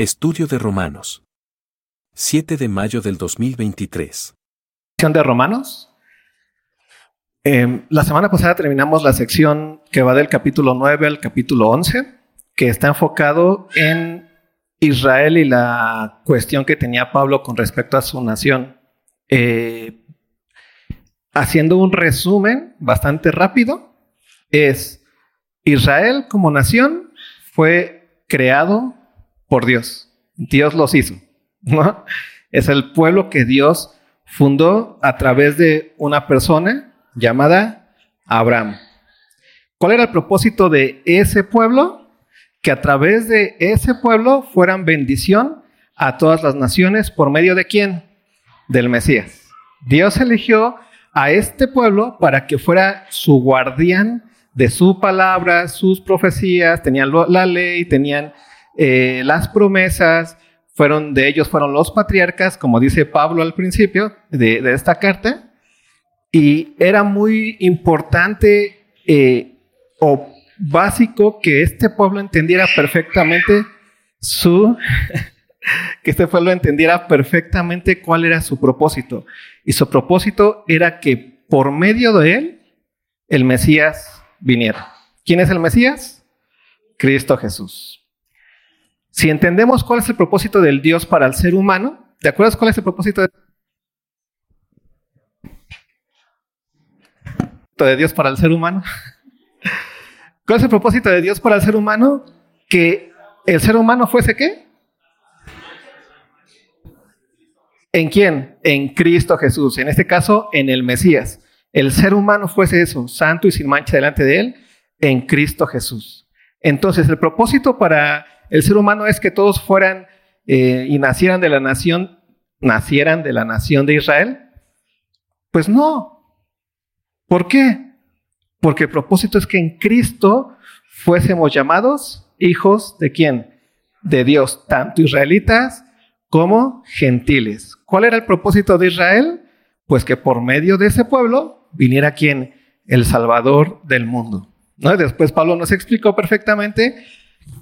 Estudio de Romanos. 7 de mayo del 2023. Sección de Romanos. Eh, la semana pasada terminamos la sección que va del capítulo 9 al capítulo 11, que está enfocado en Israel y la cuestión que tenía Pablo con respecto a su nación. Eh, haciendo un resumen bastante rápido, es Israel como nación fue creado por Dios. Dios los hizo. ¿no? Es el pueblo que Dios fundó a través de una persona llamada Abraham. ¿Cuál era el propósito de ese pueblo? Que a través de ese pueblo fueran bendición a todas las naciones por medio de quién? Del Mesías. Dios eligió a este pueblo para que fuera su guardián de su palabra, sus profecías, tenían la ley, tenían eh, las promesas, fueron de ellos fueron los patriarcas, como dice Pablo al principio de, esta carta, y era muy importante eh, o básico que este pueblo entendiera perfectamente su, que este pueblo entendiera perfectamente cuál era su propósito. Y su propósito era que por medio de él el Mesías viniera. ¿Quién es el Mesías? Cristo Jesús. Si entendemos cuál es el propósito del Dios para el ser humano, ¿te acuerdas cuál es el propósito de, Dios para el ser humano? ¿Cuál es el propósito de Dios para el ser humano? Que el ser humano fuese qué? ¿En quién? En Cristo Jesús. En este caso, en el Mesías. El ser humano fuese eso, santo y sin mancha delante de él, en Cristo Jesús. Entonces, el propósito para el ser humano es que todos fueran eh, y nacieran de la nación, nacieran de la nación de Israel. Pues no. ¿Por qué? Porque el propósito es que en Cristo fuésemos llamados hijos de quién? De Dios, tanto israelitas como gentiles. ¿Cuál era el propósito de Israel? Pues que por medio de ese pueblo viniera quién? El Salvador del mundo. Después Pablo nos explicó perfectamente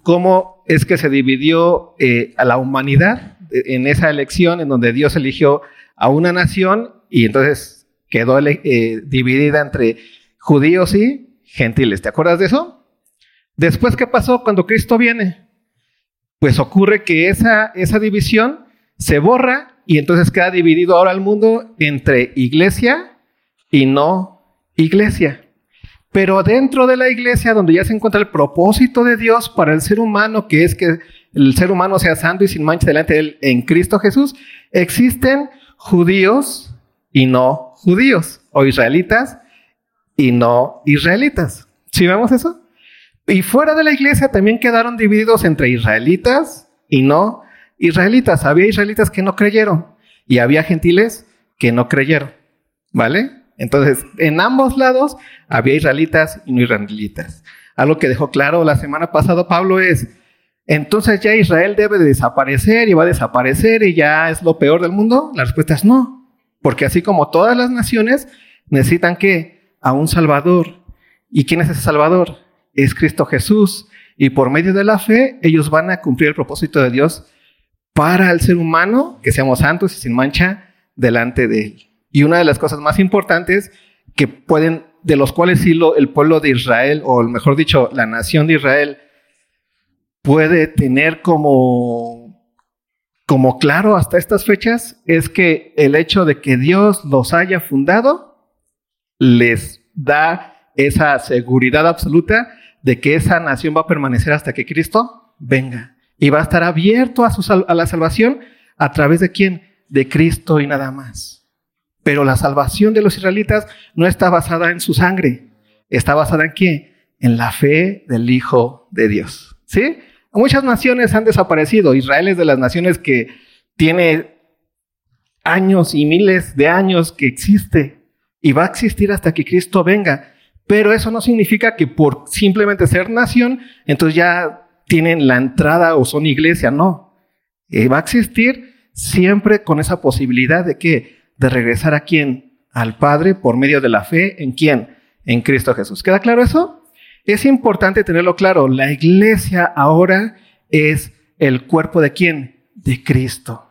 cómo es que se dividió eh, a la humanidad en esa elección en donde Dios eligió a una nación y entonces quedó eh, dividida entre judíos y gentiles. ¿Te acuerdas de eso? Después, ¿qué pasó cuando Cristo viene? Pues ocurre que esa, esa división se borra y entonces queda dividido ahora el mundo entre iglesia y no iglesia. Pero dentro de la iglesia, donde ya se encuentra el propósito de Dios para el ser humano, que es que el ser humano sea santo y sin mancha delante de él en Cristo Jesús, existen judíos y no judíos, o israelitas y no israelitas. ¿Sí vemos eso? Y fuera de la iglesia también quedaron divididos entre israelitas y no israelitas. Había israelitas que no creyeron y había gentiles que no creyeron. ¿Vale? Entonces, en ambos lados había israelitas y no israelitas. Algo que dejó claro la semana pasada Pablo es, entonces ya Israel debe de desaparecer y va a desaparecer y ya es lo peor del mundo. La respuesta es no, porque así como todas las naciones necesitan que a un Salvador. ¿Y quién es ese Salvador? Es Cristo Jesús. Y por medio de la fe ellos van a cumplir el propósito de Dios para el ser humano, que seamos santos y sin mancha delante de Él. Y una de las cosas más importantes que pueden, de los cuales sí el pueblo de Israel, o mejor dicho, la nación de Israel, puede tener como, como claro hasta estas fechas, es que el hecho de que Dios los haya fundado les da esa seguridad absoluta de que esa nación va a permanecer hasta que Cristo venga. Y va a estar abierto a, su, a la salvación a través de quién? De Cristo y nada más. Pero la salvación de los israelitas no está basada en su sangre. Está basada en qué? En la fe del Hijo de Dios. ¿Sí? Muchas naciones han desaparecido. Israel es de las naciones que tiene años y miles de años que existe y va a existir hasta que Cristo venga. Pero eso no significa que por simplemente ser nación, entonces ya tienen la entrada o son iglesia. No. Eh, va a existir siempre con esa posibilidad de que de regresar a quién? Al Padre por medio de la fe en quién? En Cristo Jesús. ¿Queda claro eso? Es importante tenerlo claro. La iglesia ahora es el cuerpo de quién? De Cristo.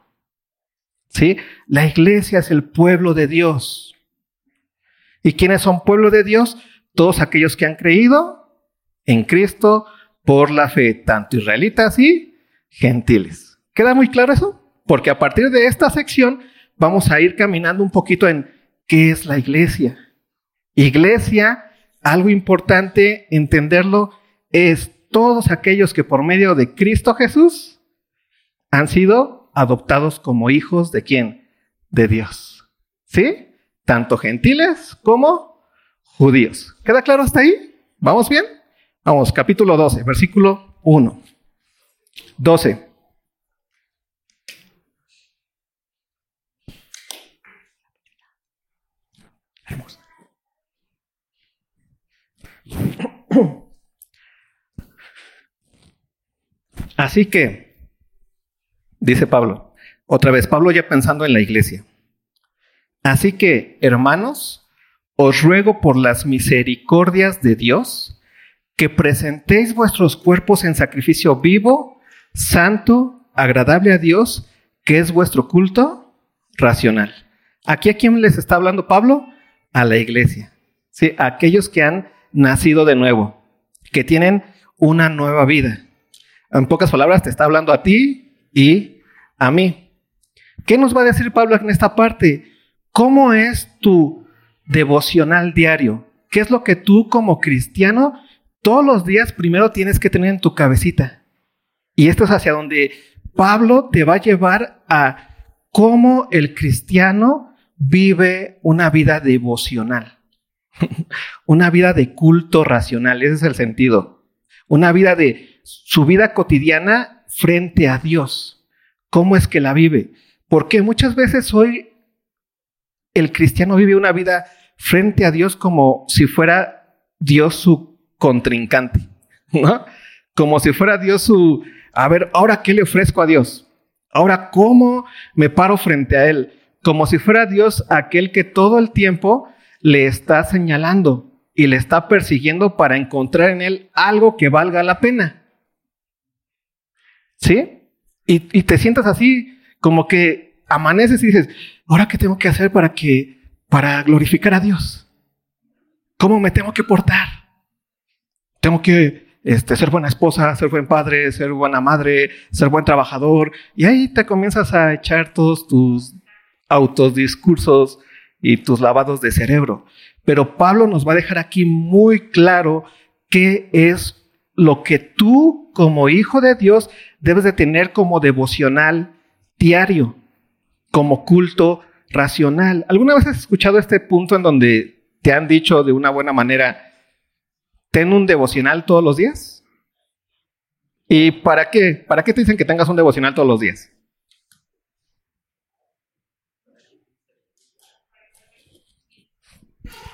¿Sí? La iglesia es el pueblo de Dios. ¿Y quiénes son pueblo de Dios? Todos aquellos que han creído en Cristo por la fe, tanto israelitas y gentiles. ¿Queda muy claro eso? Porque a partir de esta sección vamos a ir caminando un poquito en qué es la iglesia. Iglesia, algo importante entenderlo, es todos aquellos que por medio de Cristo Jesús han sido adoptados como hijos de quién? De Dios. ¿Sí? Tanto gentiles como judíos. ¿Queda claro hasta ahí? ¿Vamos bien? Vamos, capítulo 12, versículo 1. 12. Así que, dice Pablo, otra vez, Pablo ya pensando en la iglesia. Así que, hermanos, os ruego por las misericordias de Dios que presentéis vuestros cuerpos en sacrificio vivo, santo, agradable a Dios, que es vuestro culto racional. Aquí a quién les está hablando Pablo? A la iglesia. Sí, aquellos que han nacido de nuevo, que tienen una nueva vida. En pocas palabras, te está hablando a ti y a mí. ¿Qué nos va a decir Pablo en esta parte? ¿Cómo es tu devocional diario? ¿Qué es lo que tú como cristiano todos los días primero tienes que tener en tu cabecita? Y esto es hacia donde Pablo te va a llevar a cómo el cristiano vive una vida devocional, una vida de culto racional, ese es el sentido, una vida de su vida cotidiana frente a Dios. ¿Cómo es que la vive? Porque muchas veces hoy el cristiano vive una vida frente a Dios como si fuera Dios su contrincante, ¿no? Como si fuera Dios su, a ver, ahora qué le ofrezco a Dios? Ahora cómo me paro frente a Él? Como si fuera Dios aquel que todo el tiempo le está señalando y le está persiguiendo para encontrar en Él algo que valga la pena. ¿Sí? Y, te sientas así, como que amaneces y dices, ¿ahora qué tengo que hacer para que, para glorificar a Dios? ¿Cómo me tengo que portar? Tengo que este, ser buena esposa, ser buen padre, ser buena madre, ser buen trabajador. Y ahí te comienzas a echar todos tus autos, discursos y tus lavados de cerebro. Pero Pablo nos va a dejar aquí muy claro qué es lo que tú como hijo de Dios debes de tener como devocional diario, como culto racional. ¿Alguna vez has escuchado este punto en donde te han dicho de una buena manera, ten un devocional todos los días? ¿Y para qué? ¿Para qué te dicen que tengas un devocional todos los días?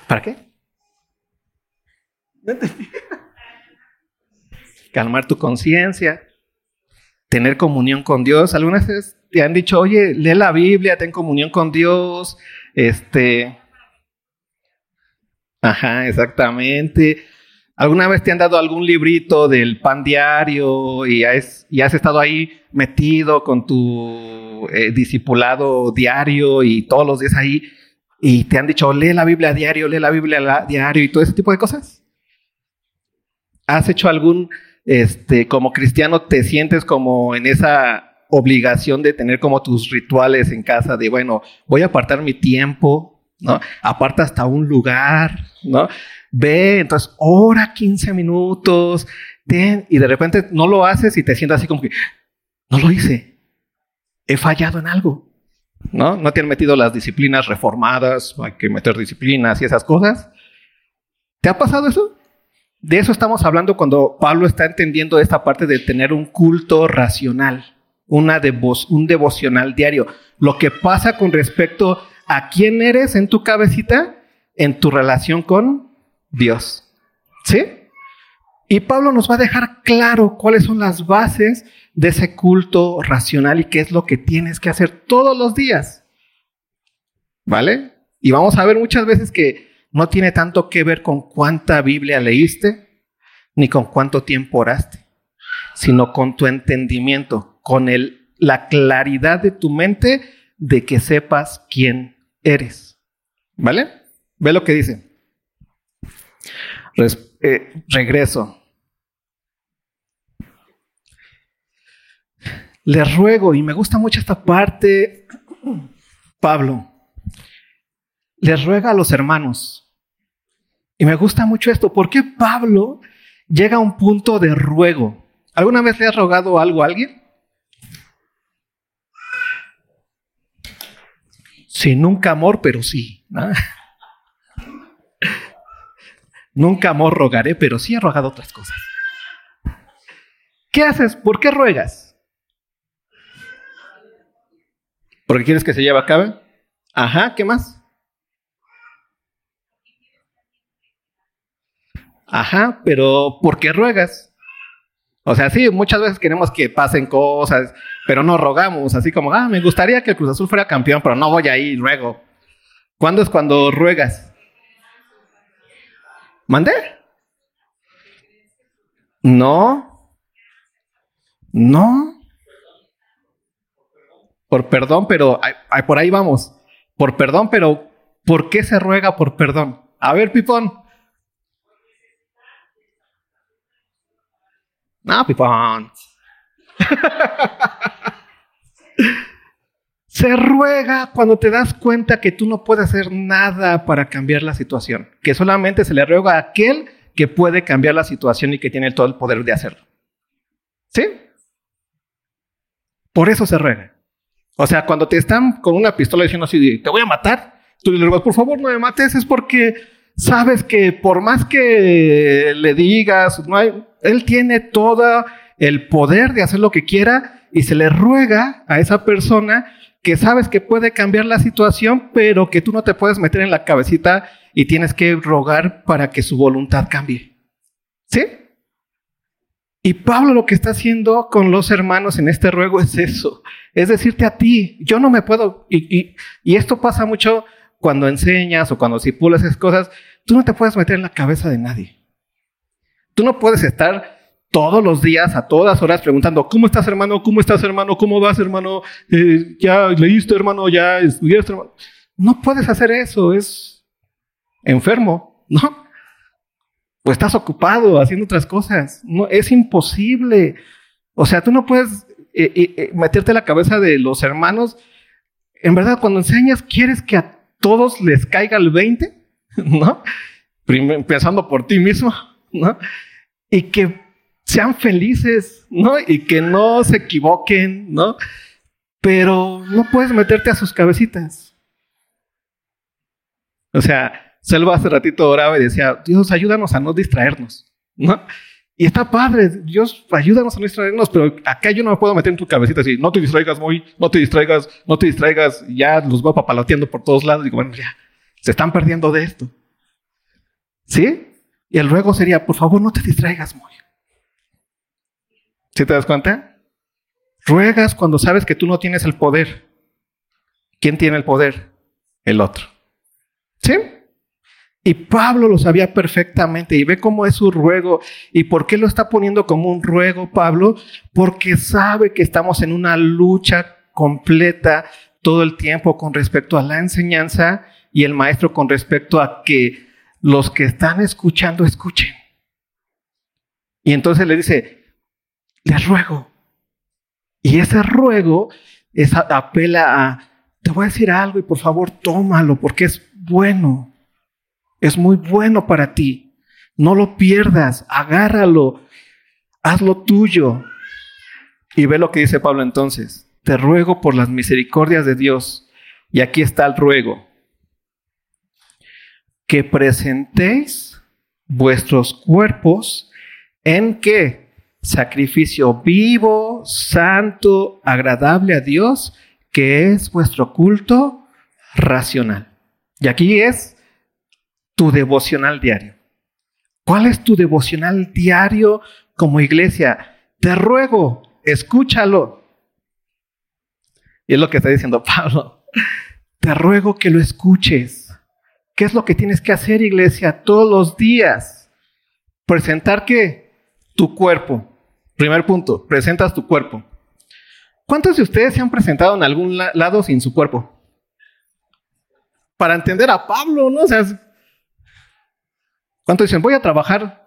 ¿Para qué? calmar tu conciencia, tener comunión con Dios. Algunas veces te han dicho, oye, lee la Biblia, ten comunión con Dios, este... Ajá, exactamente. ¿Alguna vez te han dado algún librito del pan diario y has, y has estado ahí metido con tu eh, discipulado diario y todos los días ahí y te han dicho, lee la Biblia diario, lee la Biblia diario y todo ese tipo de cosas? ¿Has hecho algún este, como cristiano te sientes como en esa obligación de tener como tus rituales en casa de, bueno, voy a apartar mi tiempo, ¿no? Aparta hasta un lugar, ¿no? Ve, entonces, hora 15 minutos, y de repente no lo haces y te sientes así como que, no lo hice, he fallado en algo, ¿no? No te han metido las disciplinas reformadas, hay que meter disciplinas y esas cosas. ¿Te ha pasado eso? De eso estamos hablando cuando Pablo está entendiendo esta parte de tener un culto racional, una un devocional diario. Lo que pasa con respecto a quién eres en tu cabecita, en tu relación con Dios. ¿Sí? Y Pablo nos va a dejar claro cuáles son las bases de ese culto racional y qué es lo que tienes que hacer todos los días. ¿Vale? Y vamos a ver muchas veces que no tiene tanto que ver con cuánta Biblia leíste, ni con cuánto tiempo oraste. sino con tu entendimiento, con el, la claridad de tu mente de que sepas quién eres. ¿Vale? Ve lo que dice. Eh, regreso. Les ruego, y me gusta mucho esta parte, Pablo, les ruega a los hermanos. Y me gusta mucho esto. ¿Por qué Pablo llega a un punto de ruego? ¿Alguna vez le has rogado algo a alguien? Sí, nunca amor, pero sí. nunca amor rogaré, pero sí he rogado otras cosas. ¿Qué haces? ¿Por qué ruegas? ¿Porque quieres que se lleve a cabo? Ajá, ¿qué más? Ajá, pero ¿por qué ruegas? O sea, sí, muchas veces queremos que pasen cosas, pero no rogamos, así como, ah, me gustaría que el Cruz Azul fuera campeón, pero no voy ahí, ruego. ¿Cuándo es cuando ruegas? ¿Mande? No. No. Por perdón, pero por ahí vamos. Por perdón, pero ¿por qué se ruega por perdón? A ver, Pipón. No, pipón. Se ruega cuando te das cuenta que tú no puedes hacer nada para cambiar la situación, que solamente se le ruega a aquel que puede cambiar la situación y que tiene todo el poder de hacerlo. ¿Sí? Por eso se ruega. O sea, cuando te están con una pistola diciendo así, te voy a matar, tú le ruegas, por favor no me mates, es porque sabes que por más que le digas, no hay, él tiene todo el poder de hacer lo que quiera y se le ruega a esa persona que sabes que puede cambiar la situación, pero que tú no te puedes meter en la cabecita y tienes que rogar para que su voluntad cambie. ¿Sí? Y Pablo lo que está haciendo con los hermanos en este ruego es eso, es decirte a ti, yo no me puedo, y, esto pasa mucho cuando enseñas o cuando sipulas esas cosas, tú no te puedes meter en la cabeza de nadie. Tú no puedes estar todos los días, a todas horas, preguntando, ¿cómo estás, hermano? ¿Cómo estás, hermano? ¿Cómo vas, hermano? Eh, ¿Ya leíste, hermano? ¿Ya estudiaste, hermano? No puedes hacer eso, es enfermo, ¿no? O estás ocupado haciendo otras cosas. No, es imposible. O sea, tú no puedes eh, eh, meterte en la cabeza de los hermanos. En verdad, cuando enseñas, ¿quieres que a todos les caiga el 20? ¿No? Empezando por ti mismo. ¿no? Y que sean felices, ¿no? Y que no se equivoquen, ¿no? Pero no puedes meterte a sus cabecitas. O sea, Selva hace ratito oraba y decía, Dios, ayúdanos a no distraernos, ¿no? Y está padre, Dios, ayúdanos a no distraernos, pero acá yo no me puedo meter en tu cabecita así, no te distraigas muy, no te distraigas, no te distraigas, ya los voy papaloteando por todos lados. Digo, bueno, ya, se están perdiendo de esto. ¿Sí? Y el ruego sería, por favor, no te distraigas muy. ¿Sí te das cuenta? Ruegas cuando sabes que tú no tienes el poder. ¿Quién tiene el poder? El otro. ¿Sí? Y Pablo lo sabía perfectamente y ve cómo es su ruego. ¿Y por qué lo está poniendo como un ruego, Pablo? Porque sabe que estamos en una lucha completa todo el tiempo con respecto a la enseñanza y el maestro con respecto a que los que están escuchando escuchen. Y entonces le dice, les ruego. Y ese ruego es, apela a, te voy a decir algo y por favor tómalo porque es bueno. Es muy bueno para ti. No lo pierdas, agárralo, hazlo tuyo. Y ve lo que dice Pablo entonces. Te ruego por las misericordias de Dios. Y aquí está el ruego que presentéis vuestros cuerpos en qué? Sacrificio vivo, santo, agradable a Dios, que es vuestro culto racional. Y aquí es tu devocional diario. ¿Cuál es tu devocional diario como iglesia? Te ruego, escúchalo. Y es lo que está diciendo Pablo. Te ruego que lo escuches. ¿Qué es lo que tienes que hacer, iglesia, todos los días? Presentar? Tu cuerpo. Primer punto, presentas tu cuerpo. ¿Cuántos de ustedes se han presentado en algún lado sin su cuerpo? Para entender a Pablo, ¿no? O sea, ¿cuántos dicen, voy a trabajar?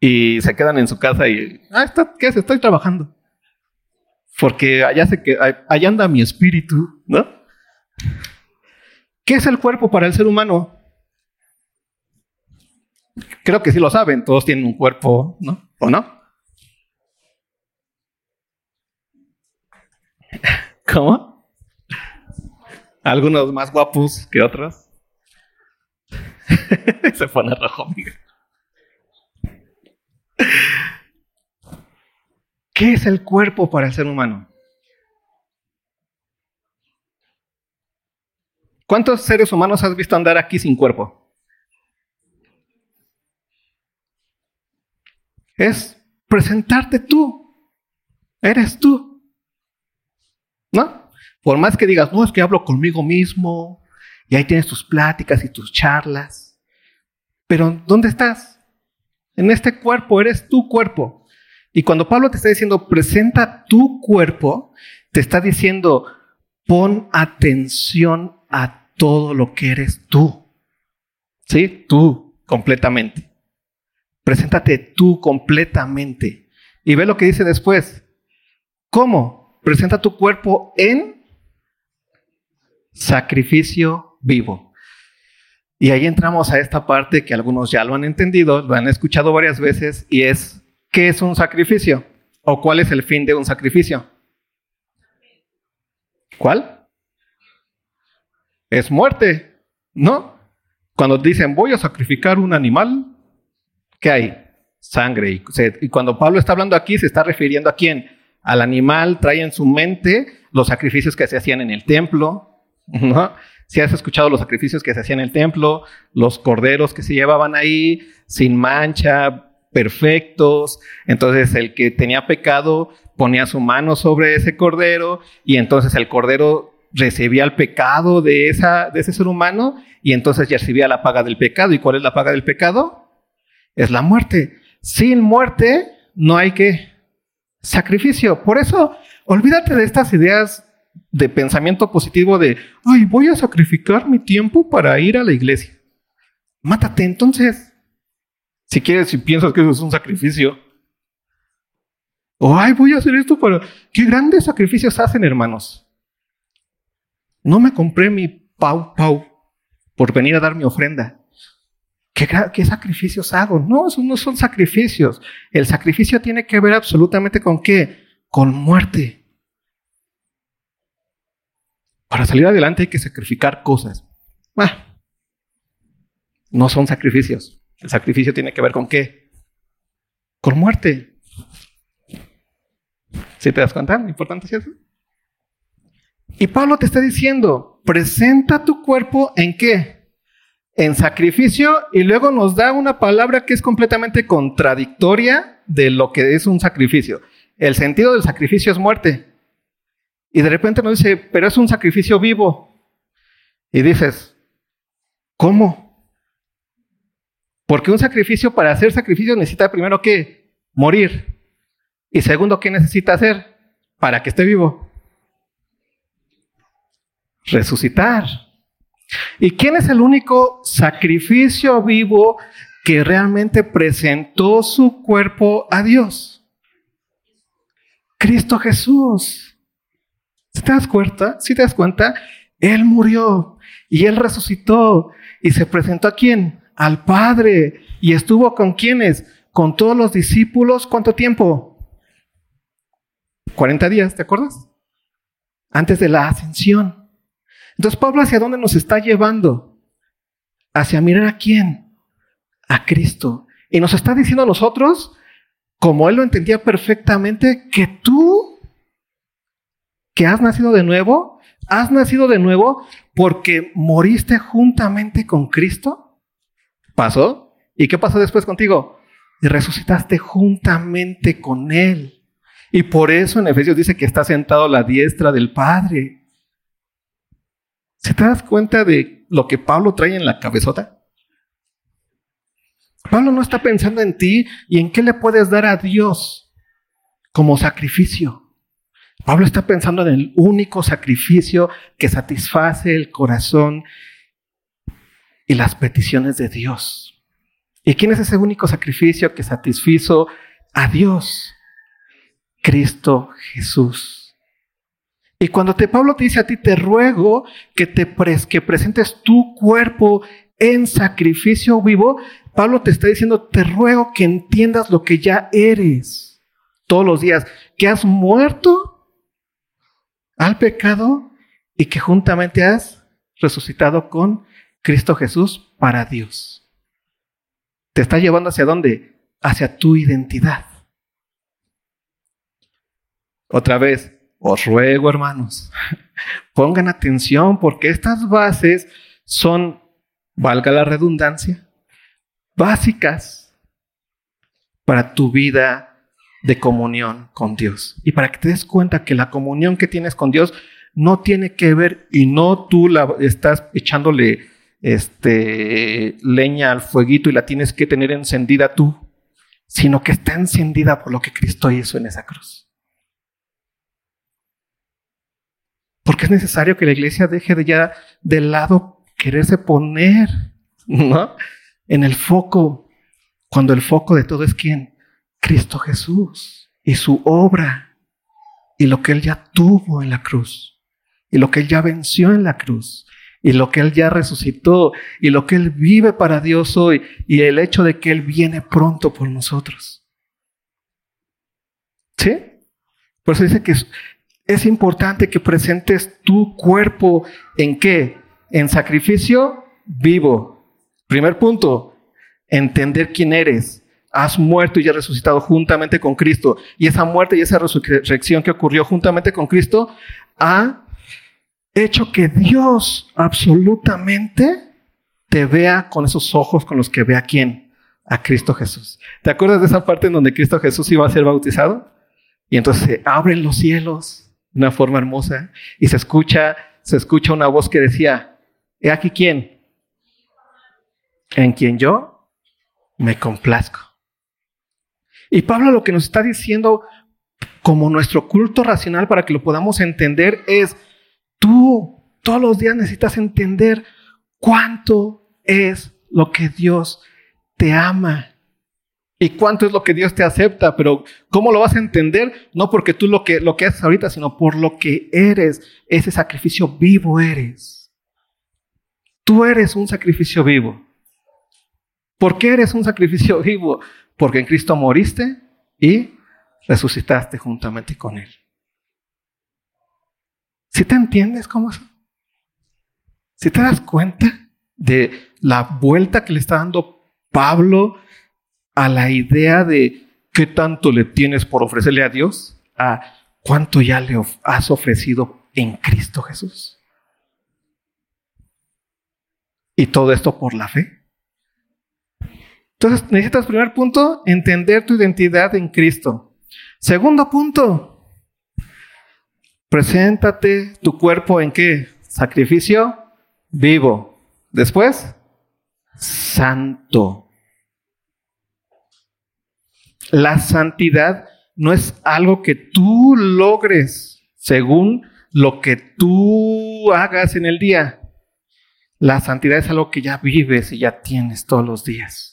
Y se quedan en su casa y, ah, está, ¿qué es? Estoy trabajando. Porque allá, se que, allá anda mi espíritu, ¿no? ¿Qué es el cuerpo para el ser humano? Creo que sí lo saben, todos tienen un cuerpo, ¿no? ¿O no? ¿Cómo? Algunos más guapos que otros. Se pone rojo, amigo. ¿Qué es el cuerpo para el ser humano? ¿Cuántos seres humanos has visto andar aquí sin cuerpo? es presentarte tú. Eres tú. ¿No? Por más que digas, no, es que hablo conmigo mismo, y ahí tienes tus pláticas y tus charlas. Pero ¿dónde estás? En este cuerpo, eres tu cuerpo. Y cuando Pablo te está diciendo, presenta tu cuerpo, te está diciendo, pon atención a todo lo que eres tú. ¿Sí? Tú, completamente. Preséntate tú completamente. Y ve lo que dice después. ¿Cómo? Presenta tu cuerpo en sacrificio vivo. Y ahí entramos a esta parte que algunos ya lo han entendido, lo han escuchado varias veces, y es, ¿qué es un sacrificio? ¿O cuál es el fin de un sacrificio? ¿Cuál? Es muerte, ¿no? Cuando dicen voy a sacrificar un animal, ¿qué hay? Sangre. Y, cuando Pablo está hablando aquí, se está refiriendo a quién? Al animal, trae en su mente los sacrificios que se hacían en el templo, ¿no? Si has escuchado los sacrificios que se hacían en el templo, los corderos que se llevaban ahí, sin mancha, perfectos. Entonces el que tenía pecado ponía su mano sobre ese cordero y entonces el cordero recibía el pecado de, esa, de ese ser humano y entonces ya recibía la paga del pecado. ¿Y cuál es la paga del pecado? es la muerte. Sin muerte no hay que sacrificio. Por eso, olvídate de estas ideas de pensamiento positivo de, ay, voy a sacrificar mi tiempo para ir a la iglesia. Mátate entonces. Si quieres, si piensas que eso es un sacrificio. O, ay, voy a hacer esto para... ¿Qué grandes sacrificios hacen, hermanos? No me compré mi pau pau por venir a dar mi ofrenda. ¿Qué, sacrificios hago? No, esos no son sacrificios. El sacrificio tiene que ver absolutamente con qué? Con muerte. Para salir adelante hay que sacrificar cosas. Ah, no son sacrificios. El sacrificio tiene que ver con qué? Con muerte. ¿Sí te das cuenta? ¿Lo importante es? Y Pablo te está diciendo, presenta tu cuerpo en qué? en sacrificio y luego nos da una palabra que es completamente contradictoria de lo que es un sacrificio. El sentido del sacrificio es muerte. Y de repente nos dice, pero es un sacrificio vivo. Y dices, ¿cómo? Porque un sacrificio, para hacer sacrificio, necesita primero que morir. Y segundo, ¿qué necesita hacer para que esté vivo? Resucitar. ¿Y quién es el único sacrificio vivo que realmente presentó su cuerpo a Dios? Cristo Jesús. ¿Si te das cuenta? ¿Si te das cuenta? Él murió y él resucitó y se presentó a quién? Al Padre. ¿Y estuvo con quiénes? Con todos los discípulos. ¿Cuánto tiempo? 40 días, ¿te acuerdas? Antes de la ascensión. Entonces, Pablo, ¿hacia dónde nos está llevando? Hacia mirar a quién? A Cristo. Y nos está diciendo a nosotros, como él lo entendía perfectamente, que tú, que has nacido de nuevo, has nacido de nuevo porque moriste juntamente con Cristo. ¿Pasó? ¿Y qué pasó después contigo? Y resucitaste juntamente con Él. Y por eso en Efesios dice que está sentado a la diestra del Padre. ¿Se te das cuenta de lo que Pablo trae en la cabezota? Pablo no está pensando en ti y en qué le puedes dar a Dios como sacrificio. Pablo está pensando en el único sacrificio que satisface el corazón y las peticiones de Dios. ¿Y quién es ese único sacrificio que satisfizo a Dios? Cristo Jesús. Y cuando te, Pablo te dice a ti, te ruego que, te que presentes tu cuerpo en sacrificio vivo, Pablo te está diciendo, te ruego que entiendas lo que ya eres todos los días, que has muerto al pecado y que juntamente has resucitado con Cristo Jesús para Dios. Te está llevando hacia dónde? Hacia tu identidad. Otra vez, os ruego, hermanos, pongan atención porque estas bases son, valga la redundancia, básicas para tu vida de comunión con Dios. Y para que te des cuenta que la comunión que tienes con Dios no tiene que ver y no tú la estás echándole este, leña al fueguito y la tienes que tener encendida tú, sino que está encendida por lo que Cristo hizo en esa cruz. Porque es necesario que la iglesia deje de ya de lado quererse poner, ¿no? En el foco, cuando el foco de todo es quién? Cristo Jesús y su obra y lo que Él ya tuvo en la cruz y lo que Él ya venció en la cruz y lo que Él ya resucitó y lo que Él vive para Dios hoy y el hecho de que Él viene pronto por nosotros. ¿Sí? Por eso dice que es importante que presentes tu cuerpo en qué? En sacrificio vivo. Primer punto, entender quién eres. Has muerto y has resucitado juntamente con Cristo. Y esa muerte y esa resurrección que ocurrió juntamente con Cristo ha hecho que Dios absolutamente te vea con esos ojos con los que ve a quién? A Cristo Jesús. ¿Te acuerdas de esa parte en donde Cristo Jesús iba a ser bautizado? Y entonces se abren los cielos de una forma hermosa y se escucha, se escucha una voz que decía, ¿he aquí quién? En quien yo me complazco. Y Pablo lo que nos está diciendo como nuestro culto racional para que lo podamos entender es, tú todos los días necesitas entender cuánto es lo que Dios te ama y cuánto es lo que Dios te acepta, pero ¿cómo lo vas a entender? No porque tú lo que, lo que haces ahorita, sino por lo que eres, ese sacrificio vivo eres. Tú eres un sacrificio vivo. ¿Por qué eres un sacrificio vivo? Porque en Cristo moriste y resucitaste juntamente con Él. ¿Si te entiendes cómo es? ¿Si te das cuenta de la vuelta que le está dando Pablo a la idea de qué tanto le tienes por ofrecerle a Dios, a cuánto ya le has ofrecido en Cristo Jesús. Y todo esto por la fe. Entonces, necesitas, primer punto, entender tu identidad en Cristo. Segundo punto, preséntate tu cuerpo en qué? Sacrificio vivo. Después, santo. La santidad no es algo que tú logres según lo que tú hagas en el día. La santidad es algo que ya vives y ya tienes todos los días.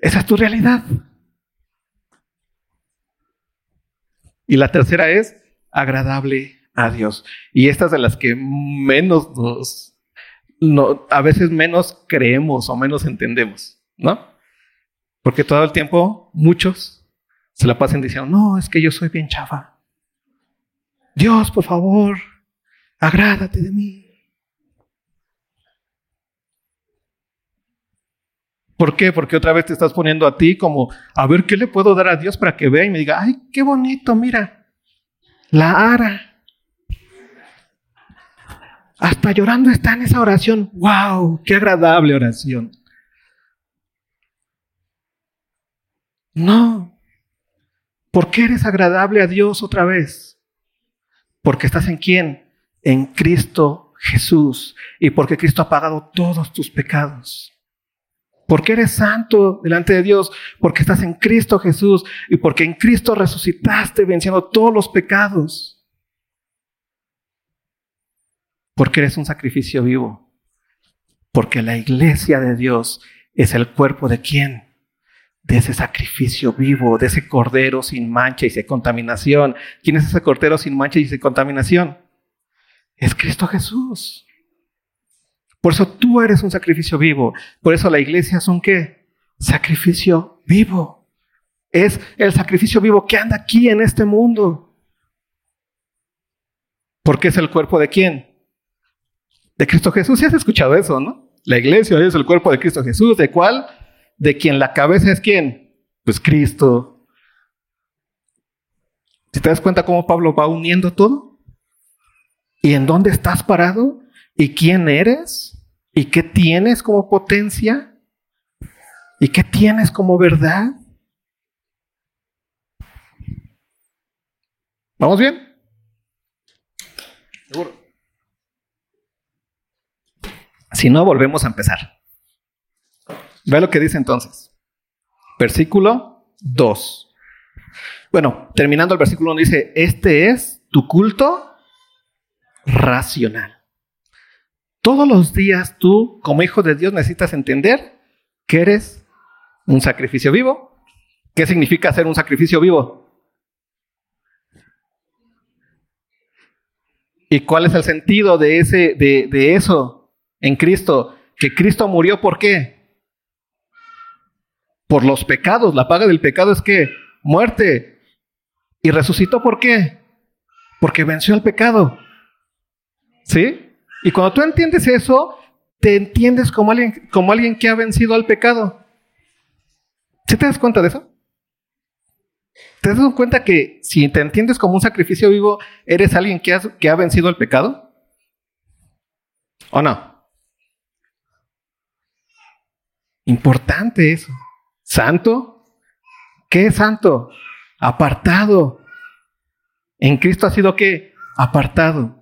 Esa es tu realidad. Y la tercera es agradable a Dios. Y estas de las que menos nos, a veces menos creemos o menos entendemos, ¿no? Porque todo el tiempo muchos se la pasan diciendo, no, es que yo soy bien chafa. Dios, por favor, agrádate de mí. ¿Por qué? Porque otra vez te estás poniendo a ti como, a ver, ¿qué le puedo dar a Dios para que vea y me diga, ay, qué bonito, mira, la ara. Hasta llorando está en esa oración. ¡Wow! ¡Qué agradable oración! No. ¿Por qué eres agradable a Dios otra vez? Porque estás en quién? En Cristo Jesús. Y porque Cristo ha pagado todos tus pecados. Porque eres santo delante de Dios, porque estás en Cristo Jesús y porque en Cristo resucitaste venciendo todos los pecados. Porque eres un sacrificio vivo. Porque la iglesia de Dios es el cuerpo de quién? De ese sacrificio vivo, de ese cordero sin mancha y sin contaminación. ¿Quién es ese cordero sin mancha y sin contaminación? Es Cristo Jesús. Por eso tú eres un sacrificio vivo. Por eso la iglesia es un qué? Sacrificio vivo. Es el sacrificio vivo que anda aquí en este mundo. Porque es el cuerpo de quién? De Cristo Jesús. ¿Sí has escuchado eso, no? La iglesia es el cuerpo de Cristo Jesús. ¿De cuál? De quien la cabeza es quién? Pues Cristo. Si te das cuenta cómo Pablo va uniendo todo? ¿Y en dónde estás parado? ¿Y quién eres? ¿Y qué tienes como potencia? ¿Y qué tienes como verdad? ¿Vamos bien? Seguro. Si no, volvemos a empezar. Ve lo que dice entonces. Versículo 2. Bueno, terminando el versículo 1 dice, este es tu culto racional. Todos los días tú, como hijo de Dios, necesitas entender que eres un sacrificio vivo. ¿Qué significa ser un sacrificio vivo? ¿Y cuál es el sentido de, ese, de, de eso en Cristo? Que Cristo murió por qué? Por los pecados. La paga del pecado es que muerte. ¿Y resucitó por qué? Porque venció el pecado. ¿Sí? Y cuando tú entiendes eso, te entiendes como alguien, como alguien que ha vencido al pecado. ¿Sí te das cuenta de eso? ¿Te das cuenta que si te entiendes como un sacrificio vivo, eres alguien que, que ha vencido al pecado? ¿O no? Importante eso. ¿Santo? ¿Qué es santo? Apartado. En Cristo ha sido qué? Apartado.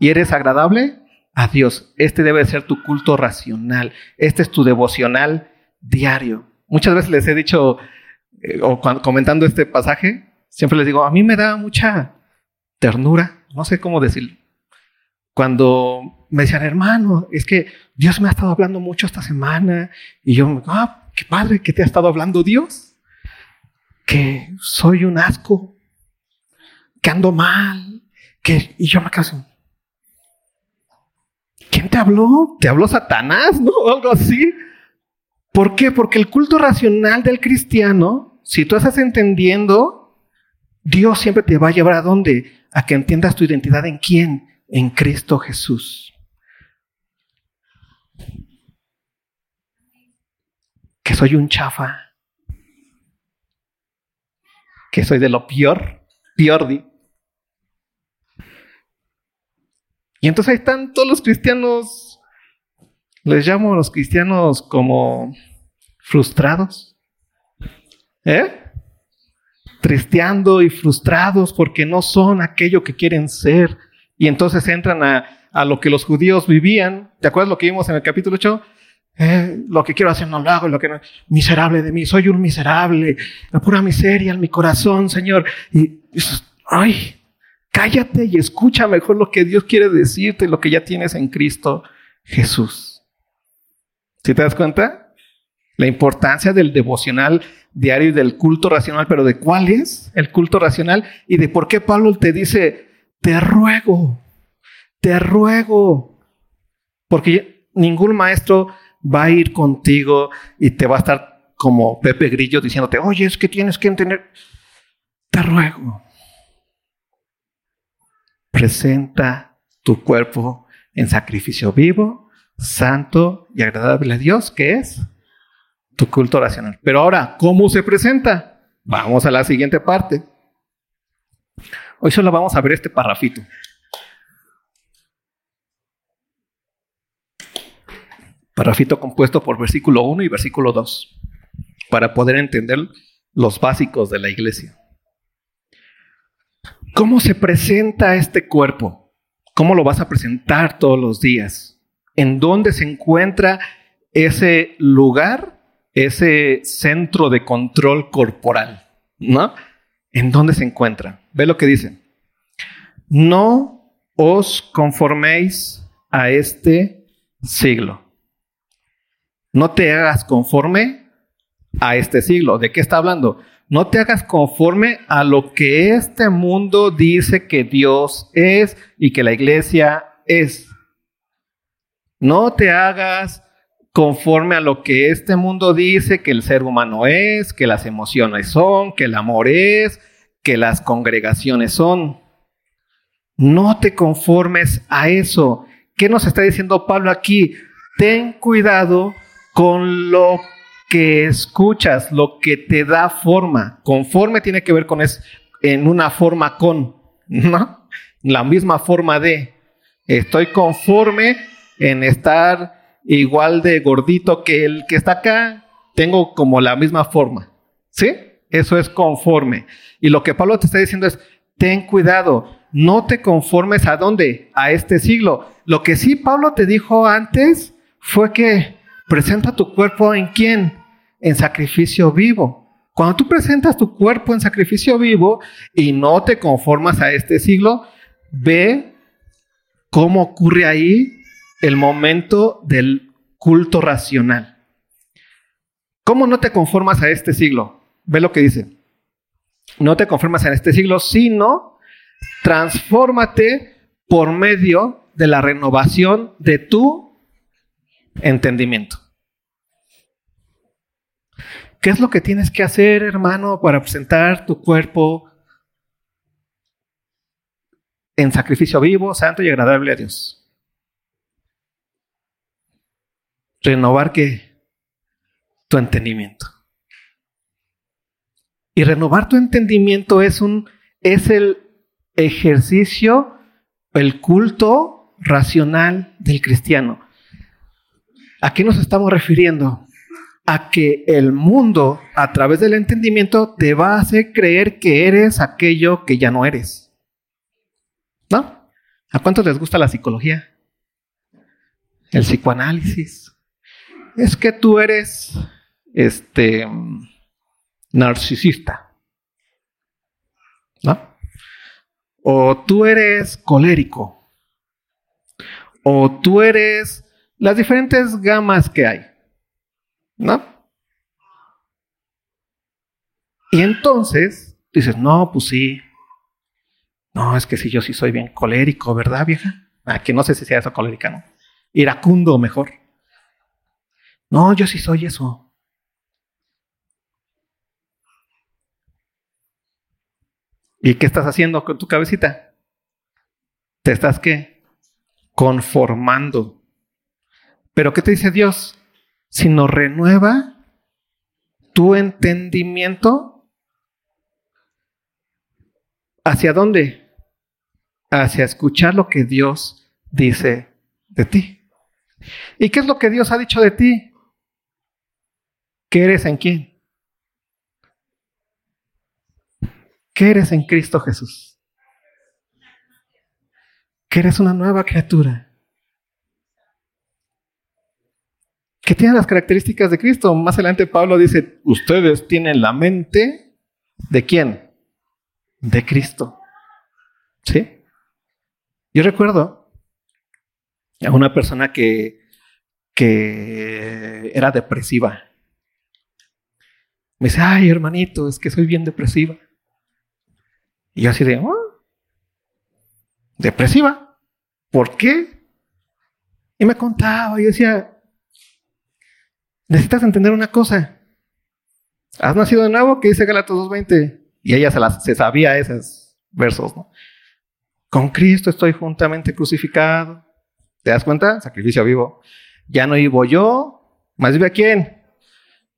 ¿Y eres agradable? A Dios. Este debe ser tu culto racional. Este es tu devocional diario. Muchas veces les he dicho, eh, o comentando este pasaje, siempre les digo, a mí me da mucha ternura, no sé cómo decirlo. Cuando me decían, hermano, es que Dios me ha estado hablando mucho esta semana, y yo, ah, qué padre que te ha estado hablando Dios, que soy un asco, que ando mal, que, y yo me caso, ¿Quién te habló? ¿Te habló Satanás? ¿No? algo así. ¿Por qué? Porque el culto racional del cristiano, si tú estás entendiendo, Dios siempre te va a llevar a dónde? A que entiendas tu identidad en quién? En Cristo Jesús. Que soy un chafa. Que soy de lo peor, peor, Y entonces ahí están todos los cristianos, les llamo a los cristianos como frustrados, ¿eh? Tristeando y frustrados porque no son aquello que quieren ser. Y entonces entran a, a lo que los judíos vivían. ¿Te acuerdas lo que vimos en el capítulo 8? Eh, lo que quiero hacer no lo hago, lo que no, miserable de mí, soy un miserable, la pura miseria en mi corazón, Señor. Y, y ay, Cállate y escucha mejor lo que Dios quiere decirte, lo que ya tienes en Cristo Jesús. ¿Sí te das cuenta? La importancia del devocional diario y del culto racional, pero ¿de cuál es el culto racional? Y de por qué Pablo te dice, te ruego, te ruego, porque ningún maestro va a ir contigo y te va a estar como Pepe Grillo diciéndote, oye, es que tienes que entender, te ruego presenta tu cuerpo en sacrificio vivo, santo y agradable a Dios, que es tu culto racional. Pero ahora, ¿cómo se presenta? Vamos a la siguiente parte. Hoy solo vamos a ver este parrafito. Parrafito compuesto por versículo 1 y versículo 2, para poder entender los básicos de la iglesia. ¿Cómo se presenta este cuerpo? ¿Cómo lo vas a presentar todos los días? ¿En dónde se encuentra ese lugar ese centro de control corporal, ¿no? ¿En dónde se encuentra? Ve lo que dice. No os conforméis a este siglo. No te hagas conforme a este siglo. ¿De qué está hablando? No te hagas conforme a lo que este mundo dice que Dios es y que la iglesia es. No te hagas conforme a lo que este mundo dice que el ser humano es, que las emociones son, que el amor es, que las congregaciones son. No te conformes a eso. ¿Qué nos está diciendo Pablo aquí? Ten cuidado con lo que escuchas, lo que te da forma. Conforme tiene que ver con es en una forma con, ¿no? La misma forma de. Estoy conforme en estar igual de gordito que el que está acá. Tengo como la misma forma. ¿Sí? Eso es conforme. Y lo que Pablo te está diciendo es, ten cuidado, no te conformes a dónde, a este siglo. Lo que sí Pablo te dijo antes fue que presenta tu cuerpo en quién? En sacrificio vivo. Cuando tú presentas tu cuerpo en sacrificio vivo y no te conformas a este siglo, ve cómo ocurre ahí el momento del culto racional. ¿Cómo no te conformas a este siglo? Ve lo que dice. No te conformas en este siglo, sino transfórmate por medio de la renovación de tu entendimiento. ¿Qué es lo que tienes que hacer, hermano, para presentar tu cuerpo en sacrificio vivo, santo y agradable a Dios? Renovar que tu entendimiento. Y renovar tu entendimiento es un es el ejercicio, el culto racional del cristiano. ¿A qué nos estamos refiriendo? A que el mundo, a través del entendimiento, te va a hacer creer que eres aquello que ya no eres. ¿No? ¿A cuántos les gusta la psicología? El psicoanálisis. Es que tú eres este narcisista. ¿No? O tú eres colérico. O tú eres las diferentes gamas que hay. ¿No? Y entonces dices, no, pues sí. No, es que si yo sí soy bien colérico, ¿verdad, vieja? Ah, que no sé si sea eso colérica, ¿no? Iracundo mejor. No, yo sí soy eso. ¿Y qué estás haciendo con tu cabecita? Te estás qué? Conformando. Pero ¿qué te dice Dios? Si no renueva tu entendimiento, ¿hacia dónde? Hacia escuchar lo que Dios dice de ti. ¿Y qué es lo que Dios ha dicho de ti? ¿Qué eres en quién? que eres en Cristo Jesús. Que eres una nueva criatura. Que tiene las características de Cristo. Más adelante Pablo dice, ustedes tienen la mente de quién? De Cristo. ¿Sí? Yo recuerdo a una persona que, que era depresiva. Me dice, ay hermanito, es que soy bien depresiva. Y yo así de, oh, depresiva. ¿Por qué? Y me contaba y decía, necesitas entender una cosa. Has nacido de nuevo, que dice Galatas 2.20. Y ella se, se sabía esos versos, ¿no? Con Cristo estoy juntamente crucificado. ¿Te das cuenta? Sacrificio vivo. Ya no vivo yo, más vive quién?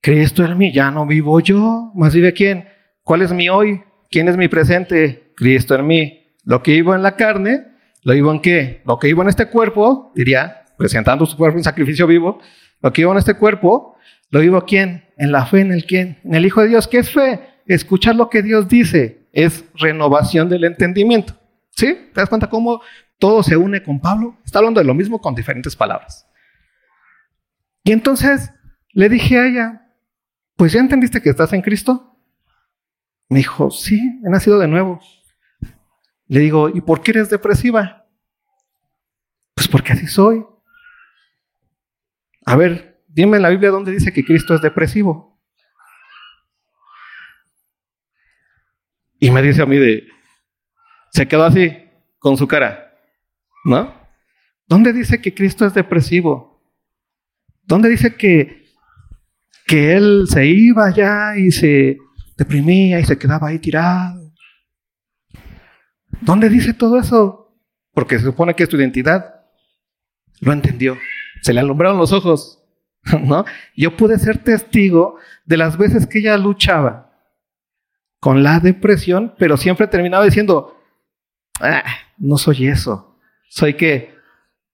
Cristo en mí, ya no vivo yo, más vive quién? ¿Cuál es mi hoy? ¿Quién es mi presente? Cristo en mí. Lo que vivo en la carne, lo vivo en qué? Lo que vivo en este cuerpo, diría, presentando su cuerpo en sacrificio vivo, lo que vivo en este cuerpo, lo vivo quién? En la fe, en el quién? En el Hijo de Dios. ¿Qué es fe? Escuchar lo que Dios dice. Es renovación del entendimiento. ¿Sí? ¿Te das cuenta cómo todo se une con Pablo? Está hablando de lo mismo con diferentes palabras. Y entonces le dije a ella, pues ya entendiste que estás en Cristo. Me dijo, sí, he nacido de nuevo. Le digo, ¿y por qué eres depresiva? Pues porque así soy. A ver, dime en la Biblia dónde dice que Cristo es depresivo. Y me dice a mí de, se quedó así, con su cara, ¿no? ¿Dónde dice que Cristo es depresivo? ¿Dónde dice que, que Él se iba ya y se deprimía y se quedaba ahí tirado? ¿Dónde dice todo eso? Porque se supone que es tu identidad. Lo entendió. Se le alumbraron los ojos. ¿no? Yo pude ser testigo de las veces que ella luchaba con la depresión, pero siempre terminaba diciendo, ah, no soy eso, soy que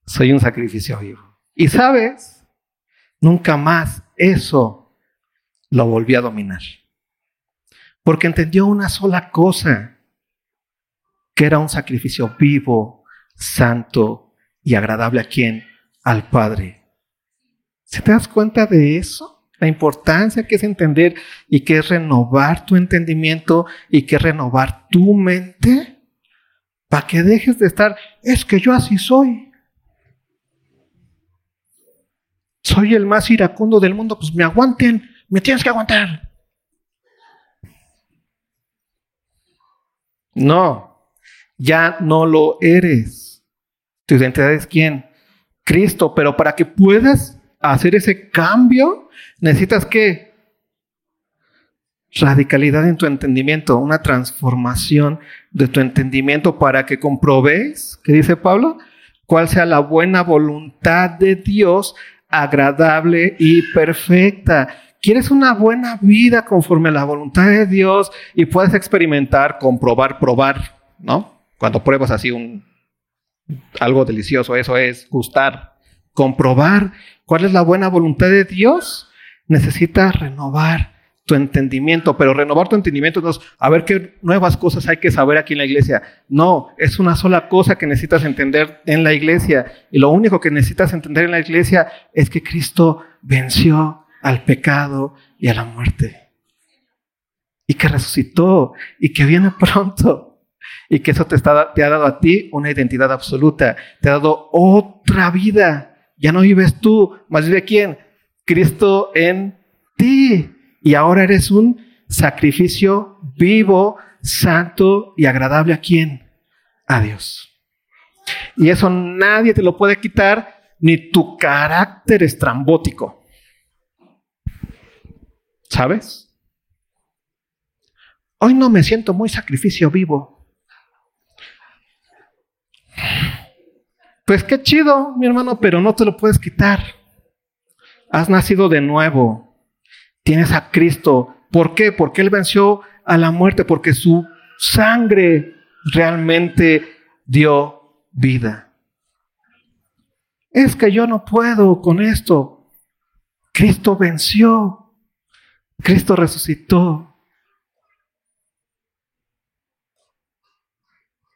soy un sacrificio vivo. Y sabes, nunca más eso lo volví a dominar. Porque entendió una sola cosa, que era un sacrificio vivo, santo y agradable a quien? Al Padre. ¿Se te das cuenta de eso? La importancia que es entender y que es renovar tu entendimiento y que es renovar tu mente para que dejes de estar, es que yo así soy. Soy el más iracundo del mundo, pues me aguanten, me tienes que aguantar. No, ya no lo eres. Tu identidad es quién? Cristo, pero para que puedas hacer ese cambio, necesitas que radicalidad en tu entendimiento, una transformación de tu entendimiento para que comprobéis, ¿qué dice Pablo? Cuál sea la buena voluntad de Dios, agradable y perfecta. ¿Quieres una buena vida conforme a la voluntad de Dios y puedes experimentar, comprobar, probar, ¿no? Cuando pruebas así un algo delicioso, eso es gustar, comprobar cuál es la buena voluntad de Dios, necesitas renovar tu entendimiento, pero renovar tu entendimiento no es a ver qué nuevas cosas hay que saber aquí en la iglesia. No, es una sola cosa que necesitas entender en la iglesia. Y lo único que necesitas entender en la iglesia es que Cristo venció al pecado y a la muerte. Y que resucitó y que viene pronto. Y que eso te, ha dado a ti una identidad absoluta. Te ha dado otra vida ya no vives tú, más vive quién? Cristo en ti. Y ahora eres un sacrificio vivo, santo y agradable a quién? A Dios. Y eso nadie te lo puede quitar, ni tu carácter estrambótico. ¿Sabes? Hoy no me siento muy sacrificio vivo. Pues qué chido, mi hermano, pero no te lo puedes quitar. Has nacido de nuevo. Tienes a Cristo. ¿Por qué? Porque Él venció a la muerte, porque su sangre realmente dio vida. Es que yo no puedo con esto. Cristo venció. Cristo resucitó.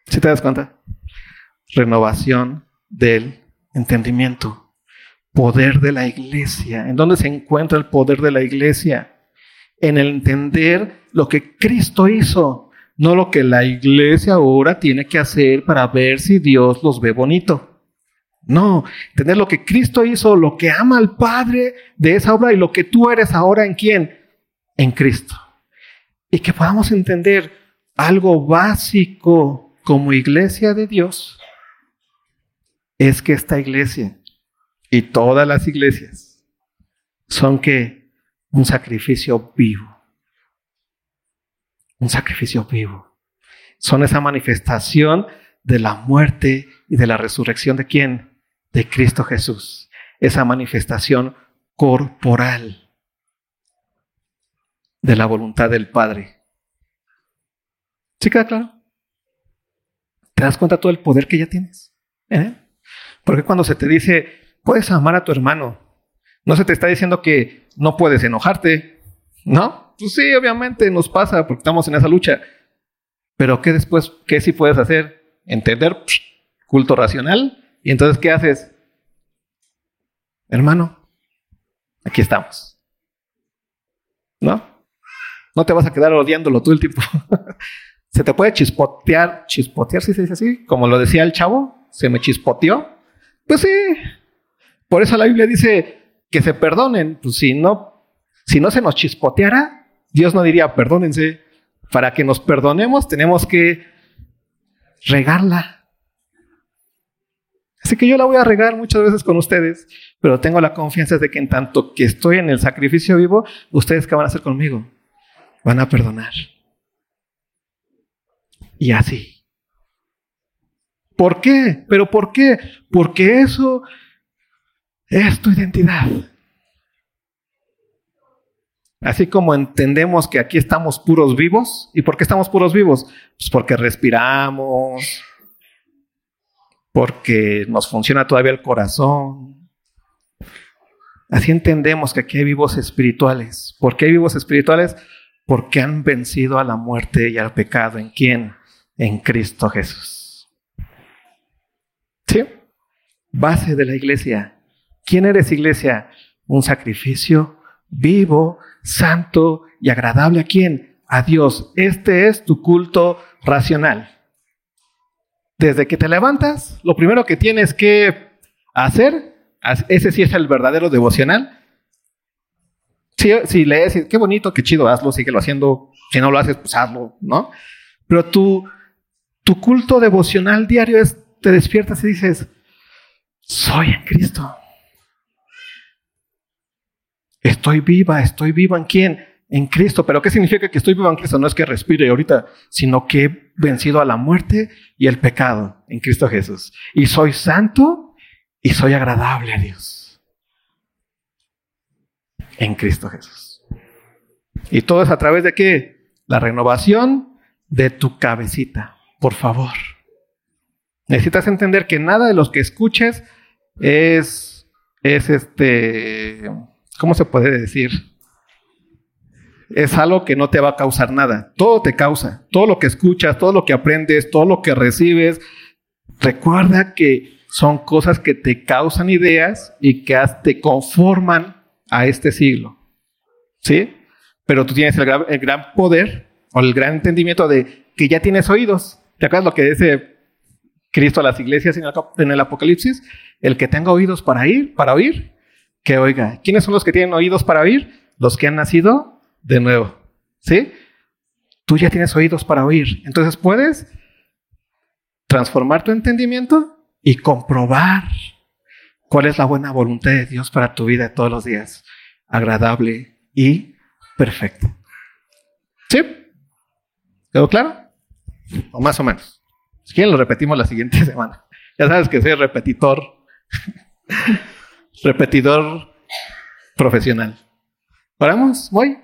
¿Sí te das cuenta? Renovación del entendimiento. Poder de la iglesia. ¿En dónde se encuentra el poder de la iglesia? En el entender lo que Cristo hizo, no lo que la iglesia ahora tiene que hacer para ver si Dios los ve bonito. No, entender lo que Cristo hizo, lo que ama al Padre de esa obra y lo que tú eres ahora en quién? En Cristo. Y que podamos entender algo básico como iglesia de Dios es que esta iglesia y todas las iglesias son que un sacrificio vivo. Un sacrificio vivo. Son esa manifestación de la muerte y de la resurrección de quién? De Cristo Jesús. Esa manifestación corporal de la voluntad del Padre. ¿Sí queda claro? ¿Te das cuenta todo el poder que ya tienes? ¿Eh? Porque cuando se te dice, puedes amar a tu hermano, no se te está diciendo que no puedes enojarte, ¿no? Pues sí, obviamente nos pasa porque estamos en esa lucha. Pero ¿qué después, qué sí puedes hacer? Entender culto racional. Y entonces, ¿qué haces? Hermano, aquí estamos. ¿No? No te vas a quedar odiándolo todo el tiempo. se te puede chispotear, chispotear si se dice así, como lo decía el chavo, se me chispoteó. Pues sí. Por eso la Biblia dice que se perdonen. Pues si no, si no se nos chispoteara, Dios no diría perdónense. Para que nos perdonemos tenemos que regarla. Así que yo la voy a regar muchas veces con ustedes, pero tengo la confianza de que en tanto que estoy en el sacrificio vivo, ustedes qué van a hacer conmigo? Van a perdonar. Y así. ¿Por qué? ¿Pero por qué? Porque eso es tu identidad. Así como entendemos que aquí estamos puros vivos. ¿Y por qué estamos puros vivos? Pues porque respiramos, porque nos funciona todavía el corazón. Así entendemos que aquí hay vivos espirituales. ¿Por qué hay vivos espirituales? Porque han vencido a la muerte y al pecado. ¿En quién? En Cristo Jesús. ¿Sí? Base de la iglesia. ¿Quién eres iglesia? Un sacrificio vivo, santo y agradable a quién? A Dios. Este es tu culto racional. Desde que te levantas, lo primero que tienes que hacer, ese sí es el verdadero devocional. Si, si lees, qué bonito, qué chido, hazlo, síguelo haciendo. Si no lo haces, pues hazlo, ¿no? Pero tu, tu culto devocional diario es, te despiertas y dices, soy en Cristo. Estoy viva, estoy viva en quién? en Cristo. Pero ¿qué significa que estoy vivo en Cristo? No es que respire ahorita, sino que he vencido a la muerte y el pecado en Cristo Jesús. Y soy santo y soy agradable a Dios. En Cristo Jesús. Y todo es a través de qué? La renovación de tu cabecita. Por favor. Necesitas entender que nada de los que escuches es, es este, ¿cómo se puede decir? es algo que no te va a causar nada. Todo te causa. Todo lo que escuchas, todo lo que aprendes, todo lo que recibes. Recuerda que son cosas que te causan ideas y que te conforman a este siglo. ¿Sí? Pero tú tienes el gran, poder o el gran entendimiento de que ya tienes oídos. ¿Te acuerdas lo que dice Cristo a las iglesias en el, Apocalipsis? El que tenga oídos para ir, para oír, que oiga. ¿Quiénes son los que tienen oídos para oír? Los que han nacido de nuevo. ¿Sí? Tú ya tienes oídos para oír. Entonces puedes transformar tu entendimiento y comprobar cuál es la buena voluntad de Dios para tu vida todos los días. Agradable y perfecta. ¿Sí? ¿Quedó claro? O más o menos. Si quieren lo repetimos la siguiente semana. Ya sabes que soy repetidor. repetidor profesional. ¿Paramos? ¿Voy?